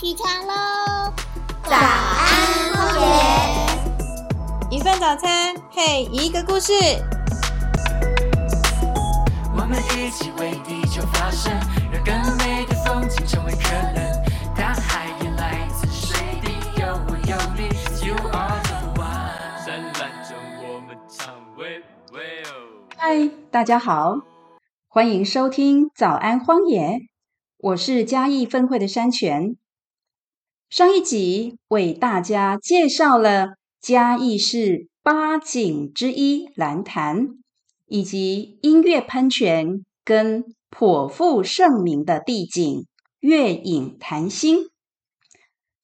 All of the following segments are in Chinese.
起床喽！早安，荒野。一份早餐配一个故事。我们一起为地球发声，让更美的风景成为可能。大海也来自水滴，有我有你，You are the one。灿烂中我们唱喂喂哦。嗨，大家好，欢迎收听早安荒野，我是嘉义分会的山泉。上一集为大家介绍了嘉义市八景之一蓝潭，以及音乐喷泉跟颇负盛名的地景月影潭心。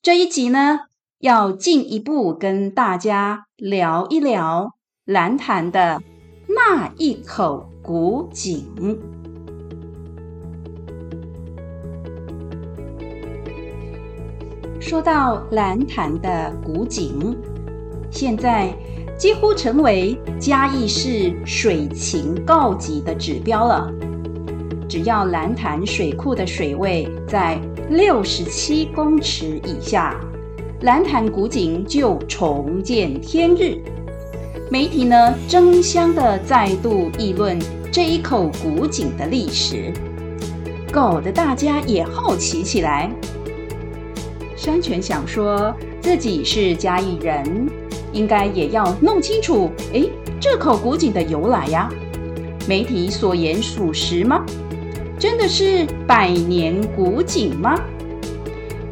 这一集呢，要进一步跟大家聊一聊蓝潭的那一口古井。说到蓝潭的古井，现在几乎成为嘉义市水情告急的指标了。只要蓝潭水库的水位在六十七公尺以下，蓝潭古井就重见天日。媒体呢争相的再度议论这一口古井的历史，搞得大家也好奇起来。山泉想说自己是嘉义人，应该也要弄清楚，诶，这口古井的由来呀。媒体所言属实吗？真的是百年古井吗？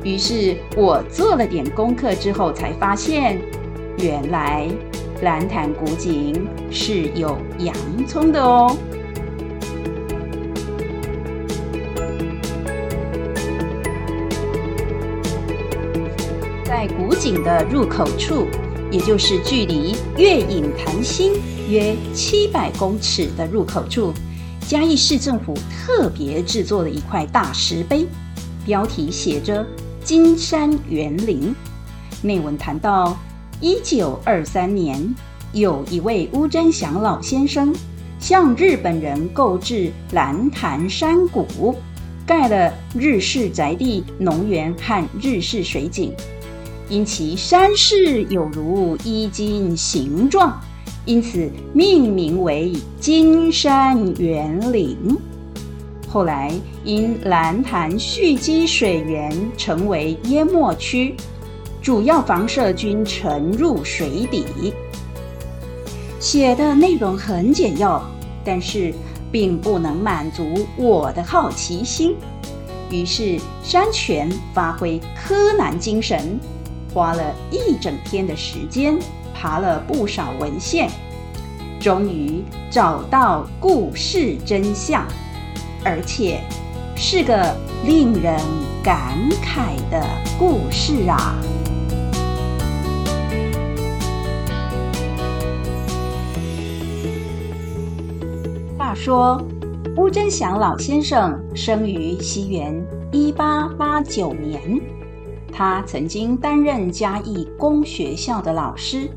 于是我做了点功课之后，才发现，原来蓝潭古井是有洋葱的哦。在古井的入口处，也就是距离月影潭心约七百公尺的入口处，嘉义市政府特别制作了一块大石碑，标题写着“金山园林”。内文谈到，一九二三年，有一位乌真祥老先生向日本人购置蓝潭山谷，盖了日式宅地、农园和日式水井。因其山势有如衣襟形状，因此命名为金山园林。后来因蓝潭蓄积水源成为淹没区，主要防射菌沉入水底。写的内容很简要，但是并不能满足我的好奇心。于是山泉发挥柯南精神。花了一整天的时间，爬了不少文献，终于找到故事真相，而且是个令人感慨的故事啊！话说，乌真祥老先生生于西元一八八九年。他曾经担任嘉义公学校的老师。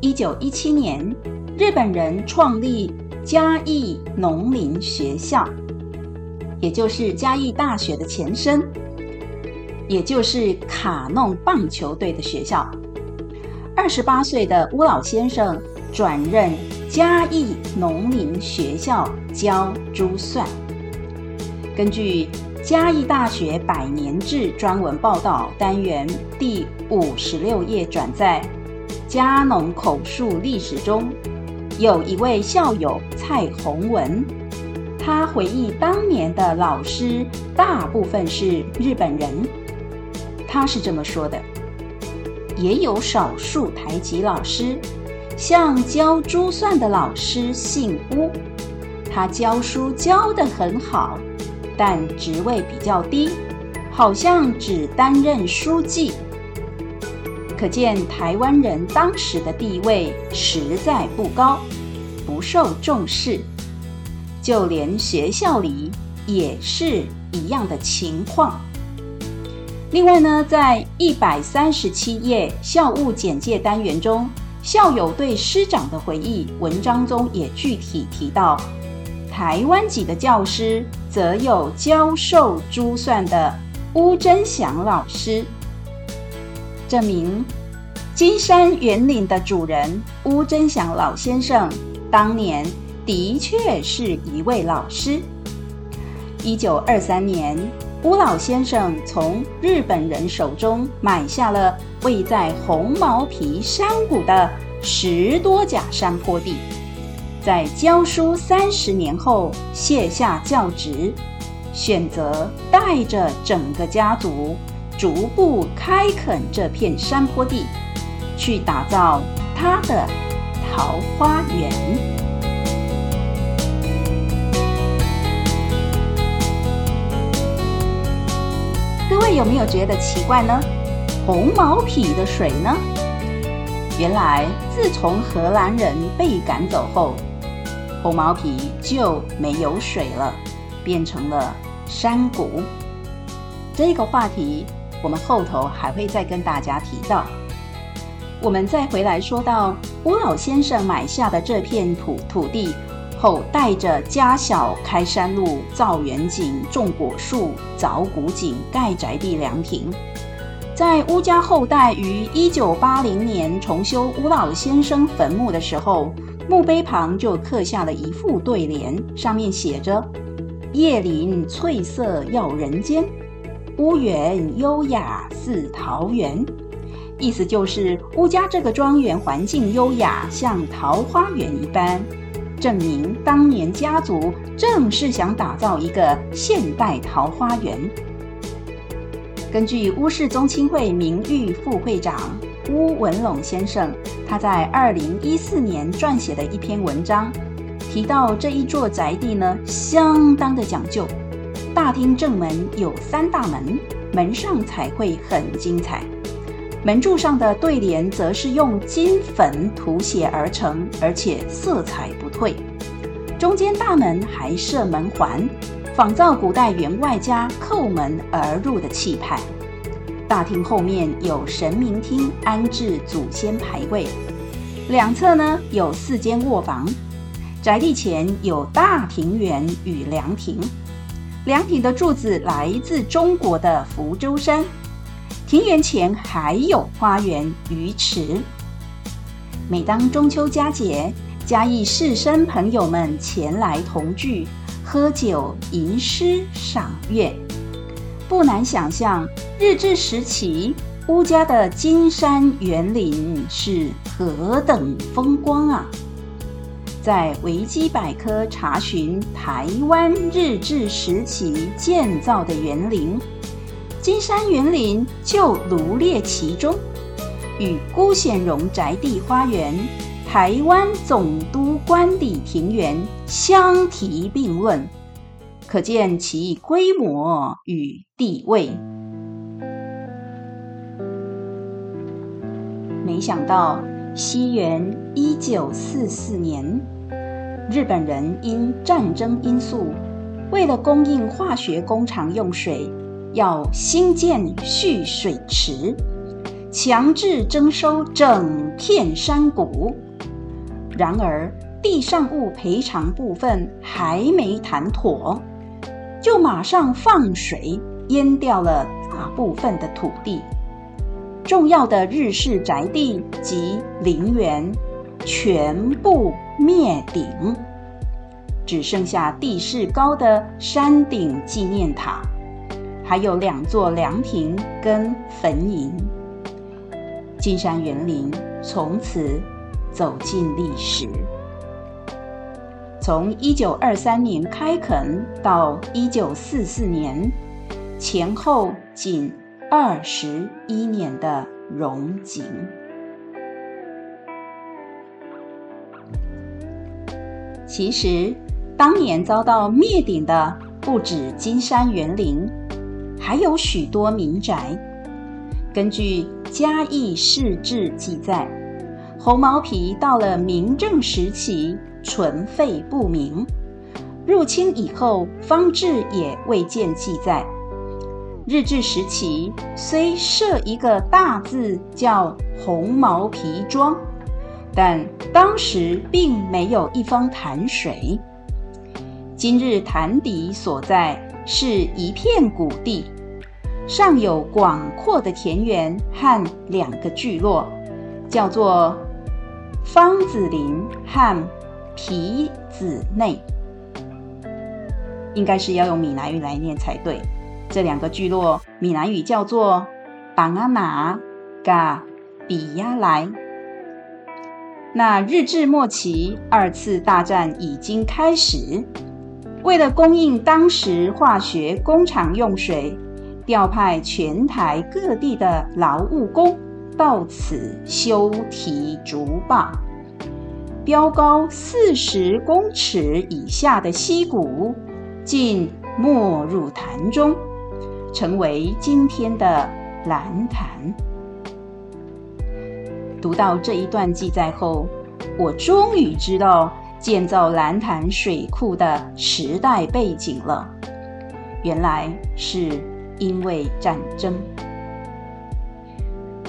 一九一七年，日本人创立嘉义农林学校，也就是嘉义大学的前身，也就是卡弄棒球队的学校。二十八岁的乌老先生转任嘉义农林学校教珠算。根据嘉义大学百年志专文报道单元第五十六页转载，嘉农口述历史中有一位校友蔡宏文，他回忆当年的老师大部分是日本人。他是这么说的：也有少数台籍老师，像教珠算的老师姓乌，他教书教得很好。但职位比较低，好像只担任书记，可见台湾人当时的地位实在不高，不受重视。就连学校里也是一样的情况。另外呢，在一百三十七页校务简介单元中，校友对师长的回忆文章中也具体提到。台湾籍的教师则有教授珠算的乌真祥老师，证明金山园林的主人乌真祥老先生当年的确是一位老师。一九二三年，乌老先生从日本人手中买下了位在红毛皮山谷的十多甲山坡地，在教书三十年后卸下教职。选择带着整个家族，逐步开垦这片山坡地，去打造他的桃花源。各位有没有觉得奇怪呢？红毛皮的水呢？原来自从荷兰人被赶走后，红毛皮就没有水了。变成了山谷。这个话题，我们后头还会再跟大家提到。我们再回来说到吴老先生买下的这片土土地后，带着家小开山路、造园景、种果树、凿古井、盖宅地凉亭。在乌家后代于一九八零年重修吴老先生坟墓的时候，墓碑旁就刻下了一副对联，上面写着。叶林翠色耀人间，屋园优雅似桃源。意思就是乌家这个庄园环境优雅，像桃花源一般，证明当年家族正是想打造一个现代桃花源。根据乌氏宗亲会名誉副会长乌文龙先生，他在二零一四年撰写的一篇文章。提到这一座宅地呢，相当的讲究。大厅正门有三大门，门上彩绘很精彩。门柱上的对联则是用金粉涂写而成，而且色彩不退。中间大门还设门环，仿造古代员外家叩门而入的气派。大厅后面有神明厅，安置祖先牌位。两侧呢有四间卧房。宅地前有大庭园与凉亭，凉亭的柱子来自中国的福州山。庭园前还有花园鱼池。每当中秋佳节，嘉义士绅朋友们前来同聚，喝酒吟诗赏月。不难想象，日治时期乌家的金山园林是何等风光啊！在维基百科查询台湾日治时期建造的园林，金山园林就罗列其中，与辜显荣宅地花园、台湾总督官邸庭园相提并论，可见其规模与地位。没想到。西元一九四四年，日本人因战争因素，为了供应化学工厂用水，要兴建蓄水池，强制征收整片山谷。然而，地上物赔偿部分还没谈妥，就马上放水淹掉了大部分的土地。重要的日式宅地及陵园全部灭顶，只剩下地势高的山顶纪念塔，还有两座凉亭跟坟茔。金山园林从此走进历史。从一九二三年开垦到一九四四年，前后仅。二十一年的荣景。其实，当年遭到灭顶的不止金山园林，还有许多民宅。根据嘉义市志记载，红毛皮到了明正时期存废不明，入侵以后方志也未见记载。日治时期虽设一个大字叫红毛皮庄，但当时并没有一方潭水。今日潭底所在是一片谷地，上有广阔的田园和两个聚落，叫做方子林和皮子内，应该是要用闽南语来念才对。这两个聚落，闽南语叫做邦阿马嘎比亚来。那日治末期，二次大战已经开始，为了供应当时化学工厂用水。调派全台各地的劳务工到此修堤筑坝，标高四十公尺以下的溪谷竟没入潭中，成为今天的蓝潭。读到这一段记载后，我终于知道建造蓝潭水库的时代背景了，原来是。因为战争，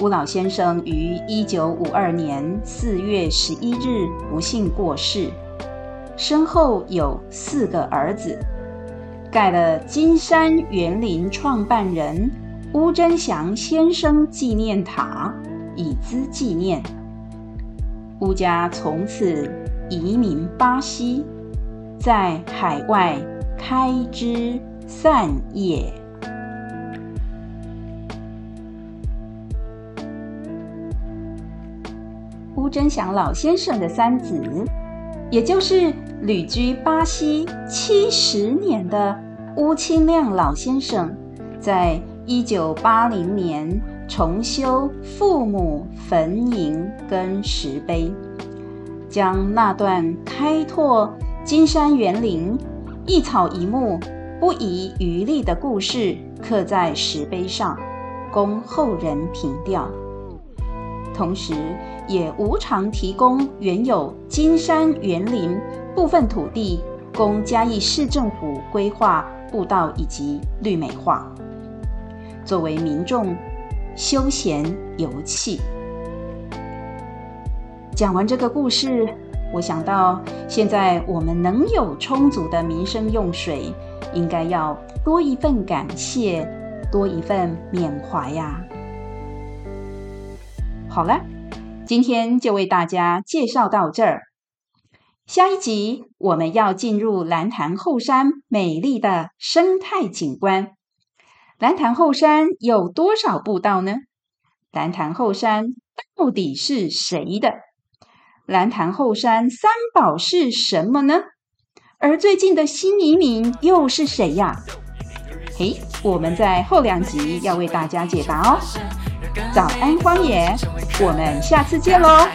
吴老先生于一九五二年四月十一日不幸过世，身后有四个儿子，盖了金山园林创办人乌贞祥先生纪念塔，以资纪念。邬家从此移民巴西，在海外开枝散叶。乌贞祥老先生的三子，也就是旅居巴西七十年的乌清亮老先生，在一九八零年重修父母坟茔跟石碑，将那段开拓金山园林、一草一木不遗余力的故事刻在石碑上，供后人凭吊。同时，也无偿提供原有金山园林部分土地，供嘉义市政府规划步道以及绿美化，作为民众休闲游憩。讲完这个故事，我想到现在我们能有充足的民生用水，应该要多一份感谢，多一份缅怀呀。好了，今天就为大家介绍到这儿。下一集我们要进入蓝潭后山美丽的生态景观。蓝潭后山有多少步道呢？蓝潭后山到底是谁的？蓝潭后山三宝是什么呢？而最近的新移民又是谁呀？嘿，我们在后两集要为大家解答哦。早安，荒野，我们下次见喽。